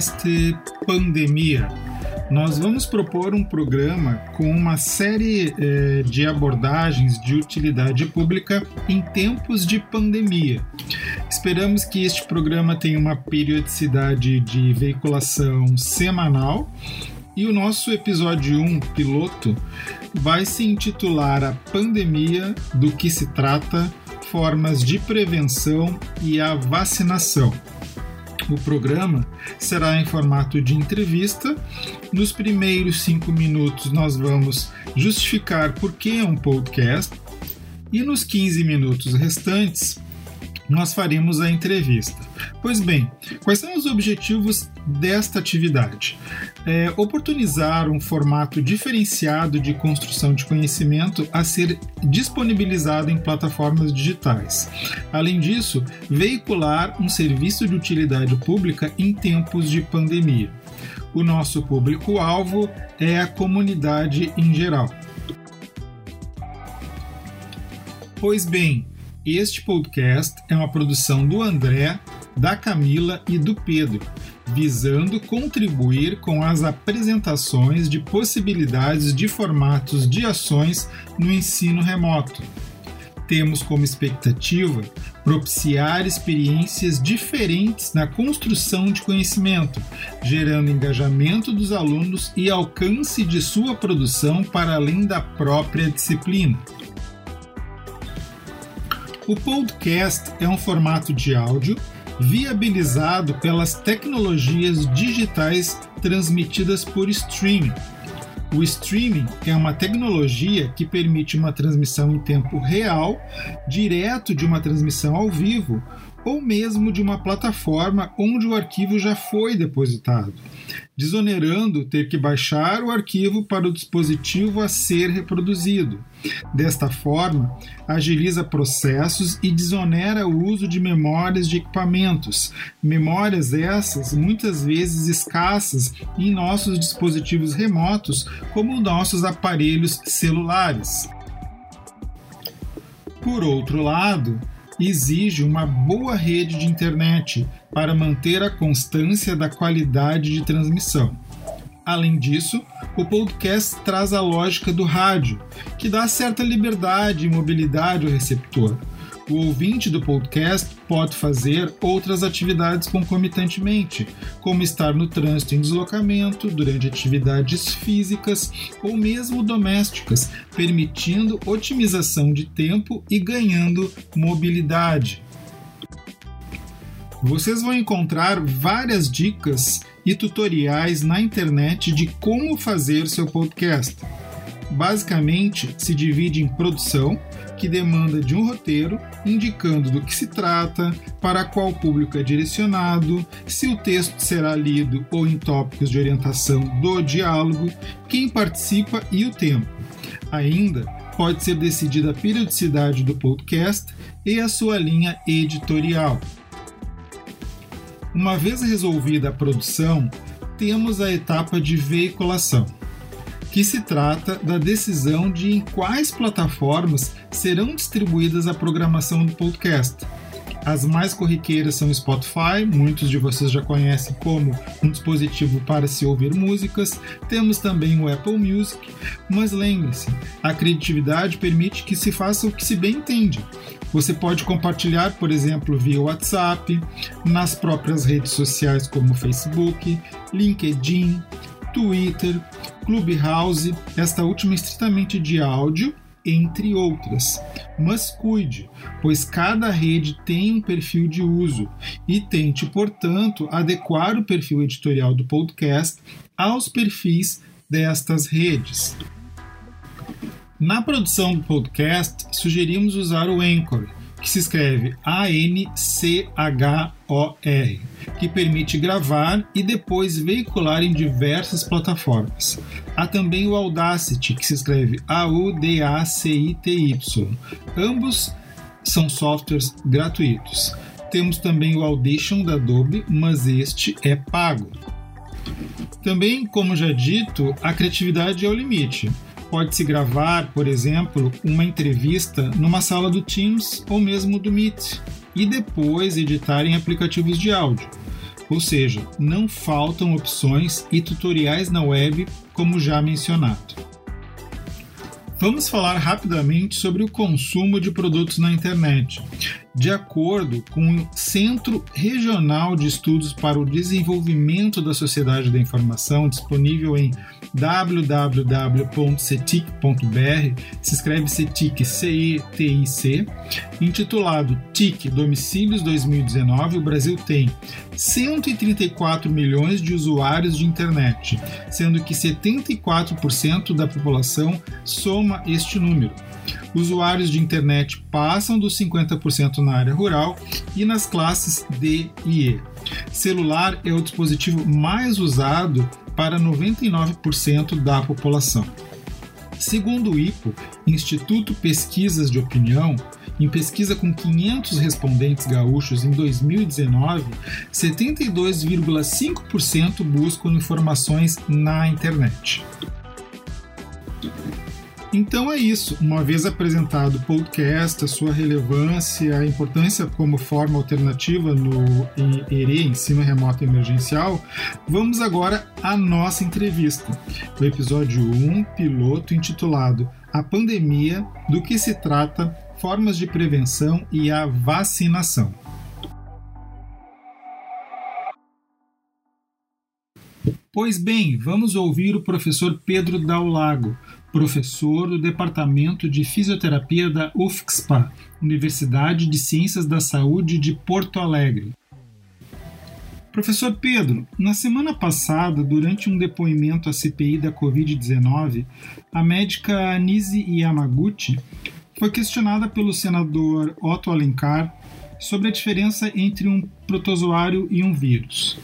podcast Pandemia. Nós vamos propor um programa com uma série eh, de abordagens de utilidade pública em tempos de pandemia. Esperamos que este programa tenha uma periodicidade de veiculação semanal e o nosso episódio 1, piloto, vai se intitular A Pandemia, do que se trata, formas de prevenção e a vacinação. O programa será em formato de entrevista. Nos primeiros cinco minutos, nós vamos justificar por que é um podcast, e nos 15 minutos restantes, nós faremos a entrevista. Pois bem, quais são os objetivos desta atividade? É, oportunizar um formato diferenciado de construção de conhecimento a ser disponibilizado em plataformas digitais. Além disso, veicular um serviço de utilidade pública em tempos de pandemia. O nosso público-alvo é a comunidade em geral. Pois bem, este podcast é uma produção do André, da Camila e do Pedro, visando contribuir com as apresentações de possibilidades de formatos de ações no ensino remoto. Temos como expectativa propiciar experiências diferentes na construção de conhecimento, gerando engajamento dos alunos e alcance de sua produção para além da própria disciplina. O podcast é um formato de áudio viabilizado pelas tecnologias digitais transmitidas por streaming. O streaming é uma tecnologia que permite uma transmissão em tempo real, direto de uma transmissão ao vivo, ou mesmo de uma plataforma onde o arquivo já foi depositado, desonerando ter que baixar o arquivo para o dispositivo a ser reproduzido. Desta forma, agiliza processos e desonera o uso de memórias de equipamentos, memórias essas muitas vezes escassas em nossos dispositivos remotos, como nossos aparelhos celulares. Por outro lado, exige uma boa rede de internet para manter a constância da qualidade de transmissão. Além disso, o podcast traz a lógica do rádio, que dá certa liberdade e mobilidade ao receptor, o ouvinte do podcast pode fazer outras atividades concomitantemente, como estar no trânsito em deslocamento, durante atividades físicas ou mesmo domésticas, permitindo otimização de tempo e ganhando mobilidade. Vocês vão encontrar várias dicas e tutoriais na internet de como fazer seu podcast. Basicamente, se divide em produção, que demanda de um roteiro indicando do que se trata, para qual público é direcionado, se o texto será lido ou em tópicos de orientação do diálogo, quem participa e o tempo. Ainda pode ser decidida a periodicidade do podcast e a sua linha editorial. Uma vez resolvida a produção, temos a etapa de veiculação que se trata da decisão de em quais plataformas serão distribuídas a programação do podcast. As mais corriqueiras são Spotify, muitos de vocês já conhecem como um dispositivo para se ouvir músicas. Temos também o Apple Music, mas lembre-se, a criatividade permite que se faça o que se bem entende. Você pode compartilhar, por exemplo, via WhatsApp, nas próprias redes sociais como Facebook, LinkedIn, Twitter, Clubhouse, esta última estritamente de áudio, entre outras. Mas cuide, pois cada rede tem um perfil de uso e tente, portanto, adequar o perfil editorial do podcast aos perfis destas redes. Na produção do podcast, sugerimos usar o Anchor, que se escreve A-N-C-H-O-R, que permite gravar e depois veicular em diversas plataformas. Há também o Audacity, que se escreve A-U-D-A-C-I-T-Y. Ambos são softwares gratuitos. Temos também o Audition da Adobe, mas este é pago. Também, como já dito, a criatividade é o limite pode-se gravar, por exemplo, uma entrevista numa sala do Teams ou mesmo do Meet e depois editar em aplicativos de áudio. Ou seja, não faltam opções e tutoriais na web, como já mencionado. Vamos falar rapidamente sobre o consumo de produtos na internet de acordo com o Centro Regional de Estudos para o Desenvolvimento da Sociedade da Informação, disponível em www.cetic.br, se escreve CETIC, C-E-T-I-C, intitulado TIC Domicílios 2019, o Brasil tem 134 milhões de usuários de internet, sendo que 74% da população soma este número usuários de internet passam dos 50% na área rural e nas classes D e E. Celular é o dispositivo mais usado para 99% da população. Segundo o IPO, Instituto Pesquisas de Opinião, em pesquisa com 500 respondentes gaúchos em 2019, 72,5% buscam informações na internet. Então é isso. Uma vez apresentado o podcast, a sua relevância, a importância como forma alternativa no ERE, ensino remoto emergencial, vamos agora à nossa entrevista. O episódio 1, piloto intitulado A Pandemia, do que se trata, formas de prevenção e a vacinação. Pois bem, vamos ouvir o professor Pedro Daulago, professor do Departamento de Fisioterapia da UFSPA, Universidade de Ciências da Saúde de Porto Alegre. Professor Pedro, na semana passada, durante um depoimento à CPI da Covid-19, a médica Anise Yamaguchi foi questionada pelo senador Otto Alencar sobre a diferença entre um protozoário e um vírus.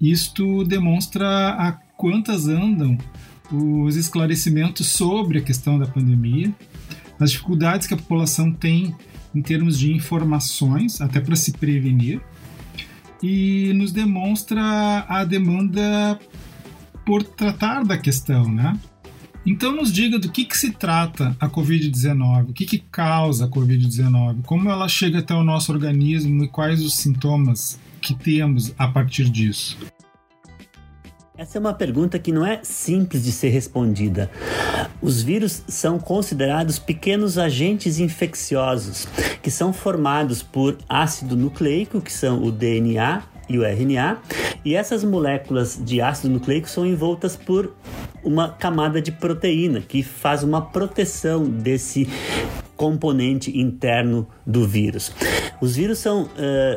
Isto demonstra a quantas andam os esclarecimentos sobre a questão da pandemia, as dificuldades que a população tem em termos de informações, até para se prevenir, e nos demonstra a demanda por tratar da questão, né? Então nos diga do que, que se trata a Covid-19, o que, que causa a Covid-19, como ela chega até o nosso organismo e quais os sintomas que temos a partir disso. Essa é uma pergunta que não é simples de ser respondida. Os vírus são considerados pequenos agentes infecciosos que são formados por ácido nucleico, que são o DNA e o RNA, e essas moléculas de ácido nucleico são envoltas por uma camada de proteína que faz uma proteção desse componente interno do vírus. Os vírus são uh,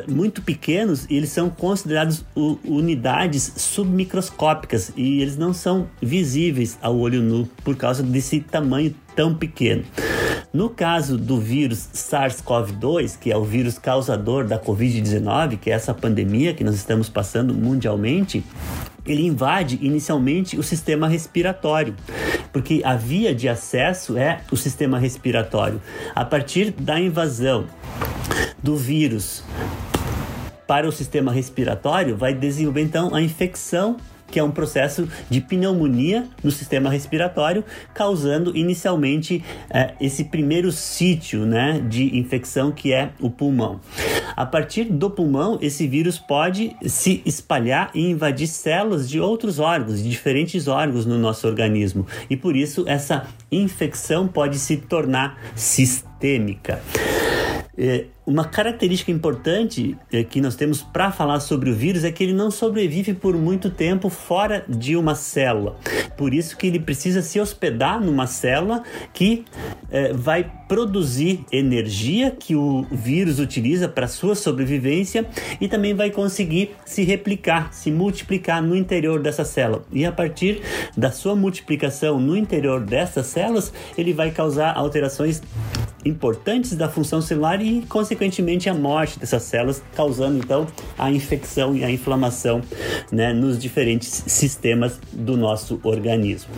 muito pequenos e eles são considerados unidades submicroscópicas e eles não são visíveis ao olho nu por causa desse tamanho tão pequeno. No caso do vírus SARS-CoV-2, que é o vírus causador da Covid-19, que é essa pandemia que nós estamos passando mundialmente, ele invade inicialmente o sistema respiratório, porque a via de acesso é o sistema respiratório. A partir da invasão do vírus para o sistema respiratório, vai desenvolver então a infecção que é um processo de pneumonia no sistema respiratório, causando inicialmente é, esse primeiro sítio né, de infecção que é o pulmão. A partir do pulmão, esse vírus pode se espalhar e invadir células de outros órgãos, de diferentes órgãos no nosso organismo, e por isso essa infecção pode se tornar sistêmica. É, uma característica importante é, que nós temos para falar sobre o vírus é que ele não sobrevive por muito tempo fora de uma célula. Por isso que ele precisa se hospedar numa célula que é, vai produzir energia que o vírus utiliza para sua sobrevivência e também vai conseguir se replicar, se multiplicar no interior dessa célula. E a partir da sua multiplicação no interior dessas células, ele vai causar alterações importantes da função celular e, consequentemente, a morte dessas células, causando então a infecção e a inflamação né, nos diferentes sistemas do nosso organismo.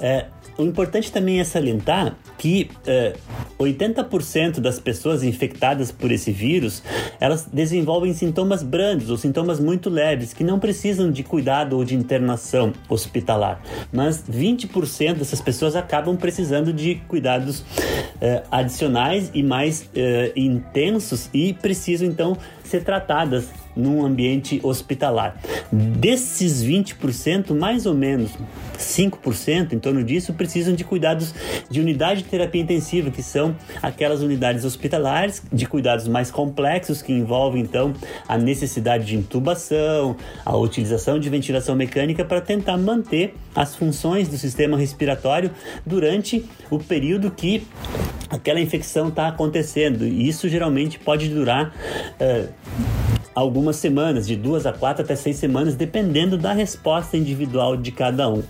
É, o importante também é salientar que é, 80% das pessoas infectadas por esse vírus, elas desenvolvem sintomas brandos ou sintomas muito leves que não precisam de cuidado ou de internação hospitalar. Mas 20% dessas pessoas acabam precisando de cuidados é, adicionais e mais é, intensos e precisam então ser tratadas num ambiente hospitalar. Desses 20%, mais ou menos 5%, em torno disso, precisam de cuidados de unidade de terapia intensiva, que são aquelas unidades hospitalares de cuidados mais complexos que envolvem então a necessidade de intubação, a utilização de ventilação mecânica para tentar manter as funções do sistema respiratório durante o período que aquela infecção está acontecendo. E isso geralmente pode durar. Uh, algumas semanas, de duas a quatro até seis semanas, dependendo da resposta individual de cada um.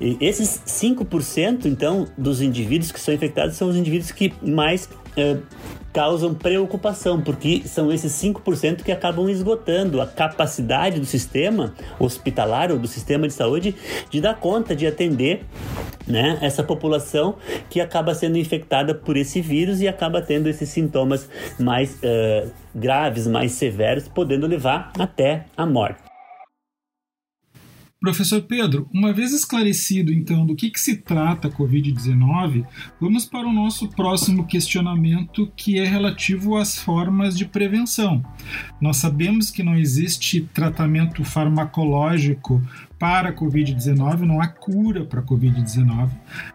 E esses 5%, então, dos indivíduos que são infectados são os indivíduos que mais uh, causam preocupação, porque são esses 5% que acabam esgotando a capacidade do sistema hospitalar ou do sistema de saúde de dar conta de atender né, essa população que acaba sendo infectada por esse vírus e acaba tendo esses sintomas mais uh, graves, mais severos, podendo levar até a morte. Professor Pedro, uma vez esclarecido então do que, que se trata a Covid-19, vamos para o nosso próximo questionamento que é relativo às formas de prevenção. Nós sabemos que não existe tratamento farmacológico para a Covid-19, não há cura para a Covid-19,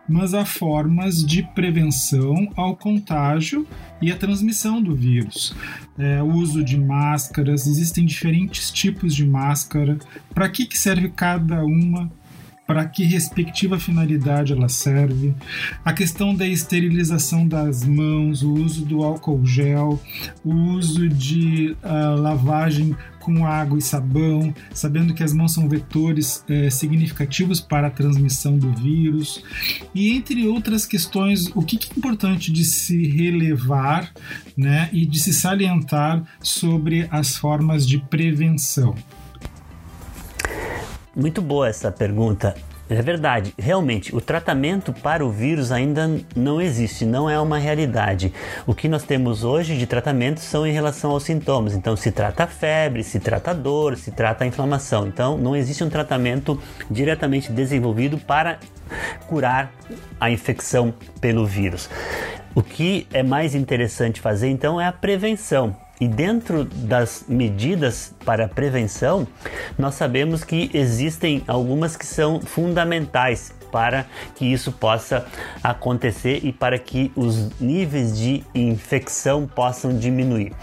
mas há formas de prevenção ao contágio e à transmissão do vírus. É, uso de máscaras, existem diferentes tipos de máscara, para que, que serve cada uma, para que respectiva finalidade ela serve, a questão da esterilização das mãos, o uso do álcool gel, o uso de uh, lavagem com água e sabão, sabendo que as mãos são vetores é, significativos para a transmissão do vírus, e entre outras questões, o que é importante de se relevar né, e de se salientar sobre as formas de prevenção. Muito boa essa pergunta. É verdade, realmente, o tratamento para o vírus ainda não existe, não é uma realidade. O que nós temos hoje de tratamento são em relação aos sintomas. Então, se trata a febre, se trata a dor, se trata a inflamação. Então, não existe um tratamento diretamente desenvolvido para curar a infecção pelo vírus. O que é mais interessante fazer então é a prevenção. E dentro das medidas para prevenção, nós sabemos que existem algumas que são fundamentais para que isso possa acontecer e para que os níveis de infecção possam diminuir.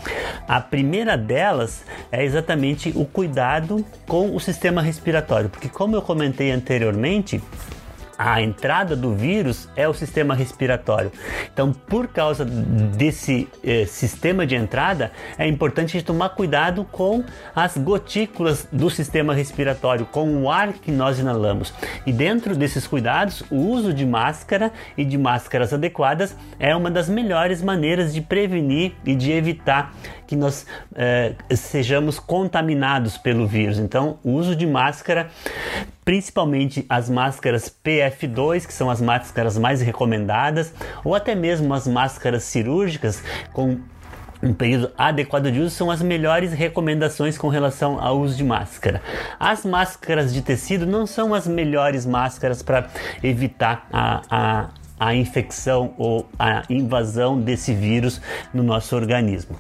A primeira delas é exatamente o cuidado com o sistema respiratório, porque como eu comentei anteriormente, a entrada do vírus é o sistema respiratório. Então, por causa desse eh, sistema de entrada, é importante tomar cuidado com as gotículas do sistema respiratório, com o ar que nós inalamos. E dentro desses cuidados, o uso de máscara e de máscaras adequadas é uma das melhores maneiras de prevenir e de evitar que nós eh, sejamos contaminados pelo vírus. Então, o uso de máscara, principalmente as máscaras PF2, que são as máscaras mais recomendadas, ou até mesmo as máscaras cirúrgicas com um período adequado de uso são as melhores recomendações com relação ao uso de máscara. As máscaras de tecido não são as melhores máscaras para evitar a, a a infecção ou a invasão desse vírus no nosso organismo.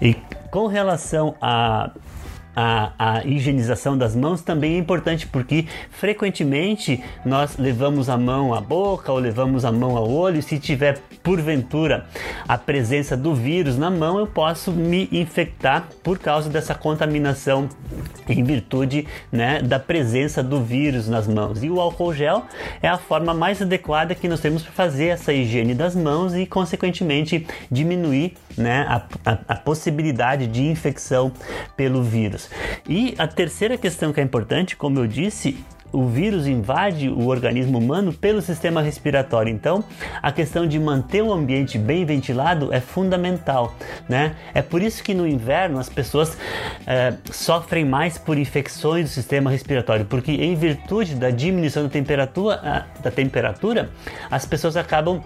E com relação a a, a, higienização das mãos também é importante porque frequentemente nós levamos a mão à boca ou levamos a mão ao olho. Se tiver porventura a presença do vírus na mão, eu posso me infectar por causa dessa contaminação em virtude né, da presença do vírus nas mãos. E o álcool gel é a forma mais adequada que nós temos para fazer essa higiene das mãos e, consequentemente, diminuir né, a, a, a possibilidade de infecção pelo vírus. E a terceira questão que é importante, como eu disse, o vírus invade o organismo humano pelo sistema respiratório. Então, a questão de manter o ambiente bem ventilado é fundamental, né? É por isso que no inverno as pessoas é, sofrem mais por infecções do sistema respiratório, porque em virtude da diminuição da temperatura, da temperatura as pessoas acabam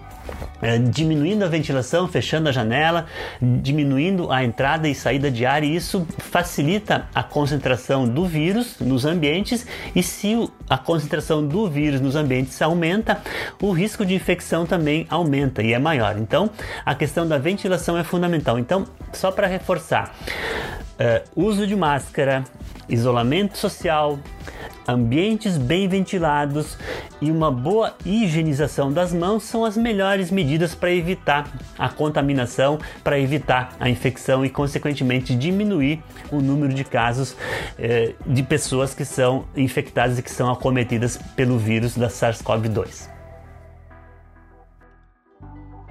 é, diminuindo a ventilação, fechando a janela, diminuindo a entrada e saída de ar, e isso facilita a concentração do vírus nos ambientes. E se a concentração do vírus nos ambientes aumenta, o risco de infecção também aumenta e é maior. Então, a questão da ventilação é fundamental. Então, só para reforçar, uso de máscara, isolamento social, ambientes bem ventilados e uma boa higienização das mãos são as melhores medidas para evitar a contaminação, para evitar a infecção e, consequentemente, diminuir o número de casos eh, de pessoas que são infectadas e que são acometidas pelo vírus da SARS-CoV-2.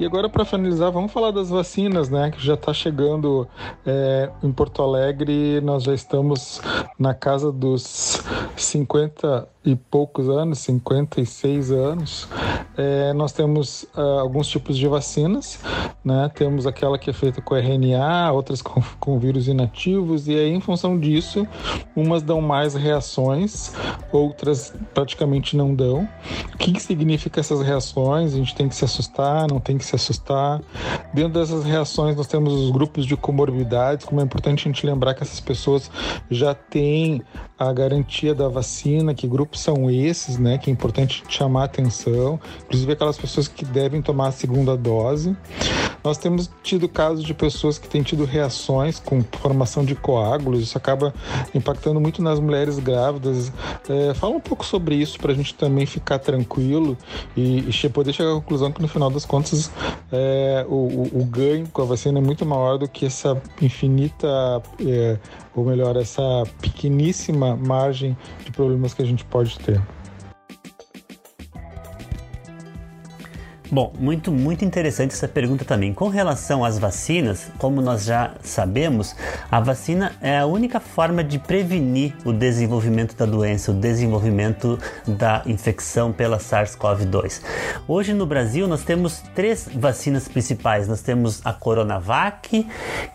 E agora, para finalizar, vamos falar das vacinas, né? Que já está chegando é, em Porto Alegre. Nós já estamos na casa dos 50 e poucos anos, 56 anos. É, nós temos uh, alguns tipos de vacinas, né? Temos aquela que é feita com RNA, outras com, com vírus inativos, e aí, em função disso, umas dão mais reações, outras praticamente não dão. O que, que significa essas reações? A gente tem que se assustar, não tem que se assustar. Dentro dessas reações, nós temos os grupos de comorbidades, como é importante a gente lembrar que essas pessoas já têm a garantia da vacina, que são esses, né? Que é importante chamar atenção, inclusive aquelas pessoas que devem tomar a segunda dose. Nós temos tido casos de pessoas que têm tido reações com formação de coágulos, isso acaba impactando muito nas mulheres grávidas. É, fala um pouco sobre isso para a gente também ficar tranquilo e, e, poder chegar à conclusão que no final das contas é, o, o, o, ganho com a vacina é muito maior do que essa infinita é, ou melhor, essa pequeníssima margem de problemas que a gente pode ter. Bom, muito, muito interessante essa pergunta também. Com relação às vacinas, como nós já sabemos, a vacina é a única forma de prevenir o desenvolvimento da doença, o desenvolvimento da infecção pela SARS-CoV-2. Hoje no Brasil nós temos três vacinas principais. Nós temos a Coronavac,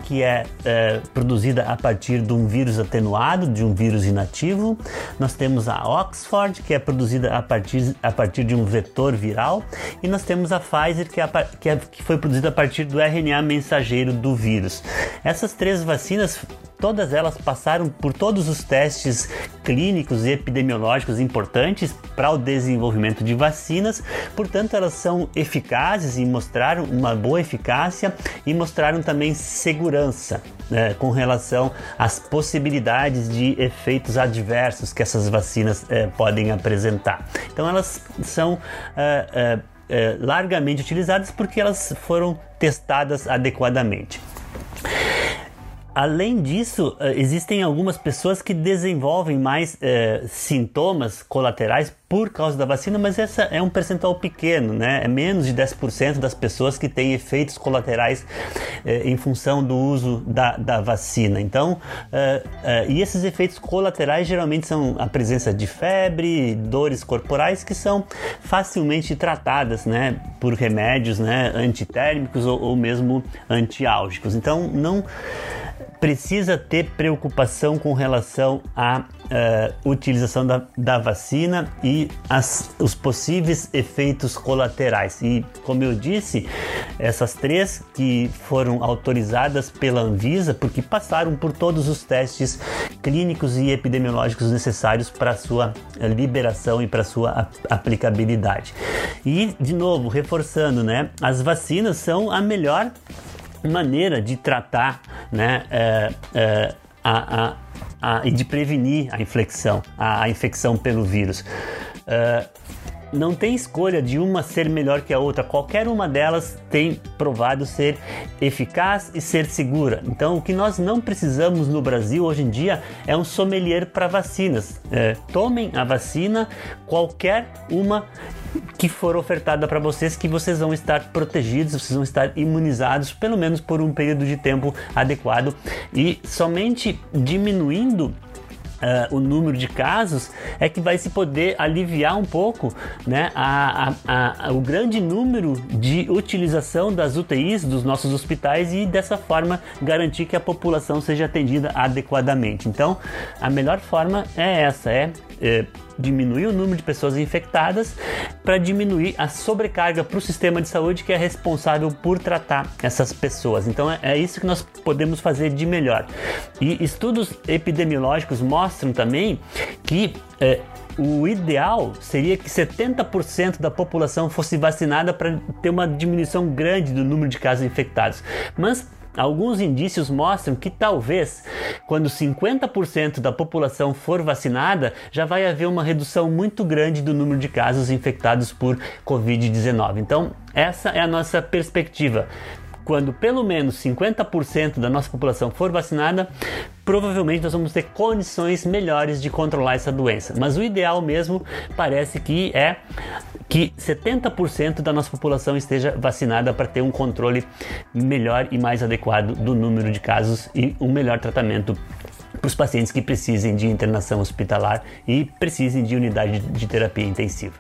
que é, é produzida a partir de um vírus atenuado, de um vírus inativo. Nós temos a Oxford, que é produzida a partir, a partir de um vetor viral. E nós temos temos a Pfizer, que, é a, que, é, que foi produzida a partir do RNA mensageiro do vírus. Essas três vacinas todas elas passaram por todos os testes clínicos e epidemiológicos importantes para o desenvolvimento de vacinas, portanto, elas são eficazes e mostraram uma boa eficácia e mostraram também segurança né, com relação às possibilidades de efeitos adversos que essas vacinas eh, podem apresentar. Então, elas são. Eh, eh, é, largamente utilizadas porque elas foram testadas adequadamente. Além disso, eh, existem algumas pessoas que desenvolvem mais é, sintomas colaterais por causa da vacina, mas essa é um percentual pequeno, né? É menos de 10% das pessoas que têm efeitos colaterais é, em função do uso da, da vacina. Então, é, e esses efeitos colaterais geralmente são a presença de febre, dores corporais que são facilmente tratadas, né? Por remédios, né? Antitérmicos ou, ou mesmo antiálgicos. Então, não precisa ter preocupação com relação à uh, utilização da, da vacina e as, os possíveis efeitos colaterais. E, como eu disse, essas três que foram autorizadas pela Anvisa, porque passaram por todos os testes clínicos e epidemiológicos necessários para sua liberação e para sua aplicabilidade. E, de novo, reforçando, né, as vacinas são a melhor maneira de tratar né, é, é, a, a, a, e de prevenir a infecção, a, infecção pelo vírus. É, não tem escolha de uma ser melhor que a outra, qualquer uma delas tem provado ser eficaz e ser segura. Então, o que nós não precisamos no Brasil hoje em dia é um sommelier para vacinas. É, tomem a vacina, qualquer uma que for ofertada para vocês, que vocês vão estar protegidos, vocês vão estar imunizados, pelo menos por um período de tempo adequado e somente diminuindo Uh, o número de casos é que vai se poder aliviar um pouco né, a, a, a, o grande número de utilização das UTIs dos nossos hospitais e dessa forma garantir que a população seja atendida adequadamente. Então, a melhor forma é essa, é, é diminuir o número de pessoas infectadas para diminuir a sobrecarga para o sistema de saúde que é responsável por tratar essas pessoas. Então é, é isso que nós podemos fazer de melhor. E estudos epidemiológicos mostram também que é, o ideal seria que 70% da população fosse vacinada para ter uma diminuição grande do número de casos infectados. Mas alguns indícios mostram que talvez quando 50% da população for vacinada, já vai haver uma redução muito grande do número de casos infectados por Covid-19. Então, essa é a nossa perspectiva quando pelo menos 50% da nossa população for vacinada, provavelmente nós vamos ter condições melhores de controlar essa doença. Mas o ideal mesmo parece que é que 70% da nossa população esteja vacinada para ter um controle melhor e mais adequado do número de casos e um melhor tratamento para os pacientes que precisem de internação hospitalar e precisem de unidade de terapia intensiva.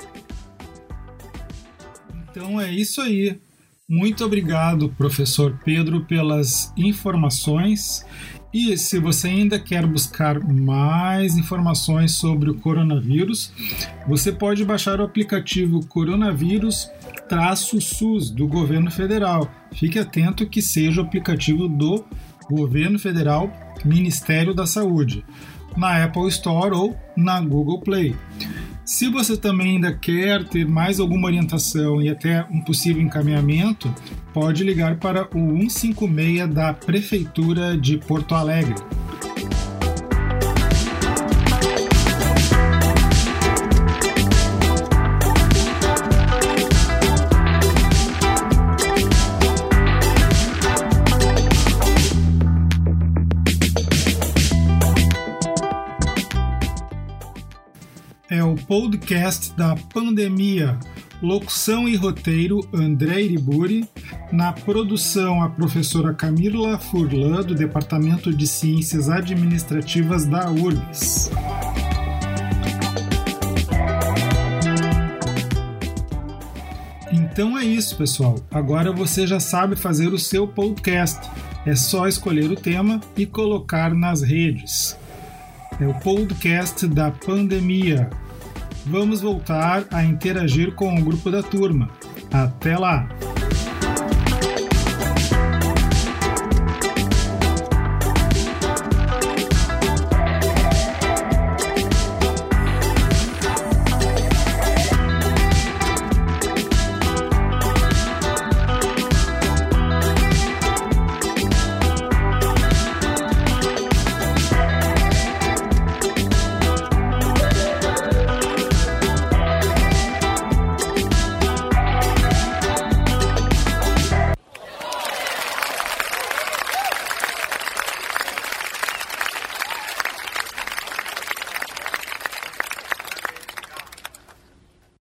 Então é isso aí. Muito obrigado, professor Pedro, pelas informações. E se você ainda quer buscar mais informações sobre o coronavírus, você pode baixar o aplicativo Coronavírus SUS do governo federal. Fique atento que seja o aplicativo do governo federal, Ministério da Saúde, na Apple Store ou na Google Play. Se você também ainda quer ter mais alguma orientação e até um possível encaminhamento, pode ligar para o 156 da Prefeitura de Porto Alegre. Podcast da pandemia. Locução e roteiro André Iriburi. Na produção, a professora Camila Furlan, do Departamento de Ciências Administrativas da URGS. Então é isso, pessoal. Agora você já sabe fazer o seu podcast. É só escolher o tema e colocar nas redes. É o podcast da pandemia vamos voltar a interagir com o grupo da turma. Até lá!